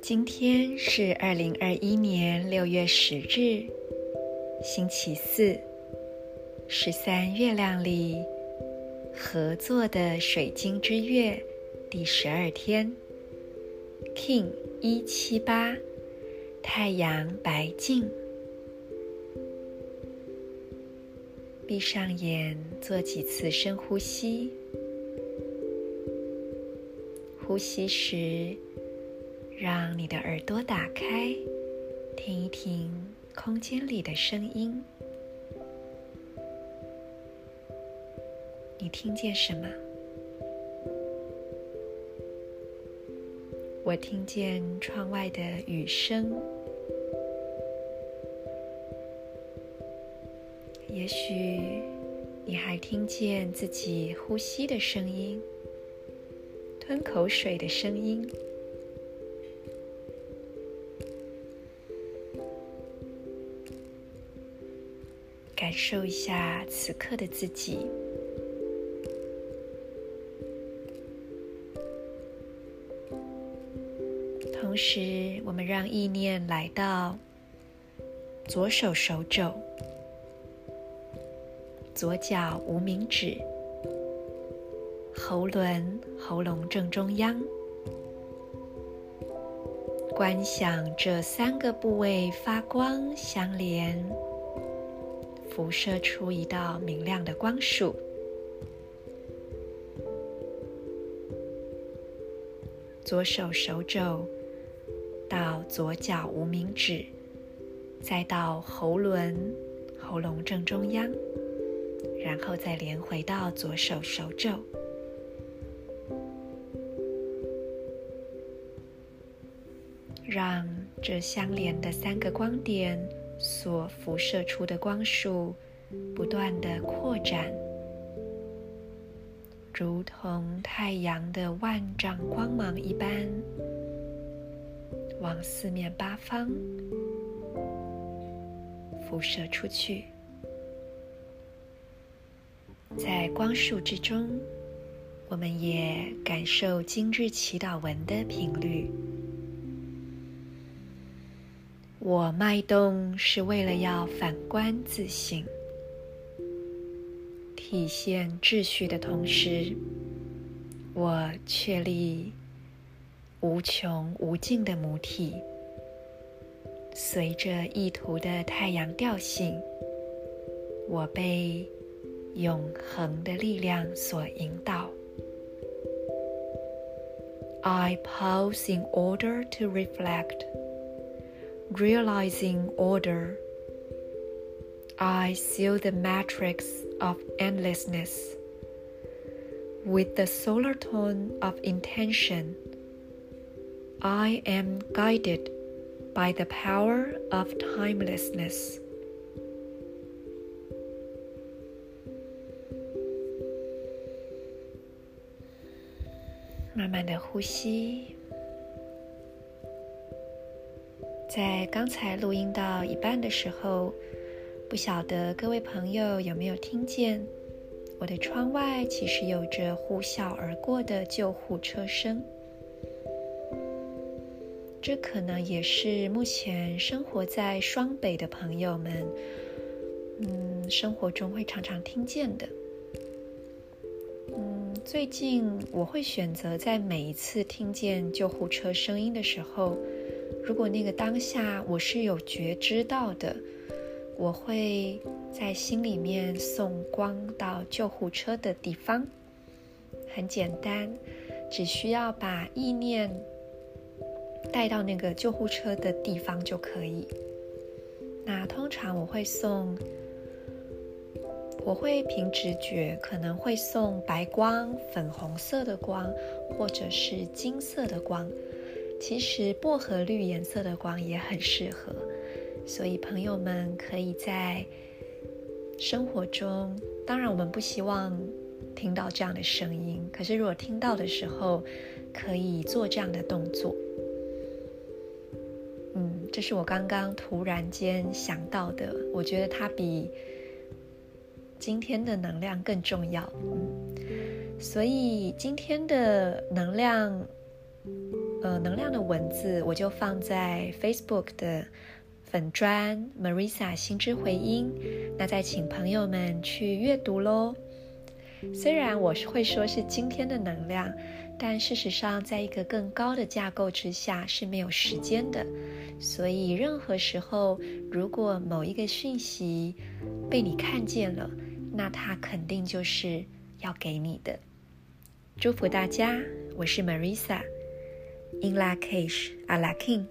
今天是二零二一年六月十日，星期四，十三月亮里合作的水晶之月第十二天，King 一七八，太阳白净。闭上眼，做几次深呼吸。呼吸时，让你的耳朵打开，听一听空间里的声音。你听见什么？我听见窗外的雨声。也许你还听见自己呼吸的声音，吞口水的声音。感受一下此刻的自己。同时，我们让意念来到左手手肘、左脚无名指、喉轮、喉咙正中央，观想这三个部位发光相连。辐射出一道明亮的光束，左手手肘到左脚无名指，再到喉轮、喉咙正中央，然后再连回到左手手肘，让这相连的三个光点。所辐射出的光束不断的扩展，如同太阳的万丈光芒一般，往四面八方辐射出去。在光束之中，我们也感受今日祈祷文的频率。我脉动是为了要反观自性，体现秩序的同时，我确立无穷无尽的母体，随着意图的太阳调性，我被永恒的力量所引导。I pause in order to reflect. Realizing order, I seal the matrix of endlessness with the solar tone of intention. I am guided by the power of timelessness. 慢慢的呼吸。在刚才录音到一半的时候，不晓得各位朋友有没有听见，我的窗外其实有着呼啸而过的救护车声。这可能也是目前生活在双北的朋友们，嗯，生活中会常常听见的。最近我会选择在每一次听见救护车声音的时候。如果那个当下我是有觉知到的，我会在心里面送光到救护车的地方。很简单，只需要把意念带到那个救护车的地方就可以。那通常我会送，我会凭直觉，可能会送白光、粉红色的光，或者是金色的光。其实薄荷绿颜色的光也很适合，所以朋友们可以在生活中，当然我们不希望听到这样的声音，可是如果听到的时候，可以做这样的动作。嗯，这是我刚刚突然间想到的，我觉得它比今天的能量更重要。所以今天的能量，呃，能量的文字我就放在 Facebook 的粉砖 Marisa 心之回音，那再请朋友们去阅读喽。虽然我是会说是今天的能量，但事实上，在一个更高的架构之下是没有时间的。所以，任何时候，如果某一个讯息被你看见了，那他肯定就是要给你的。祝福大家，我是 Marisa，In Lak'ech Ala king。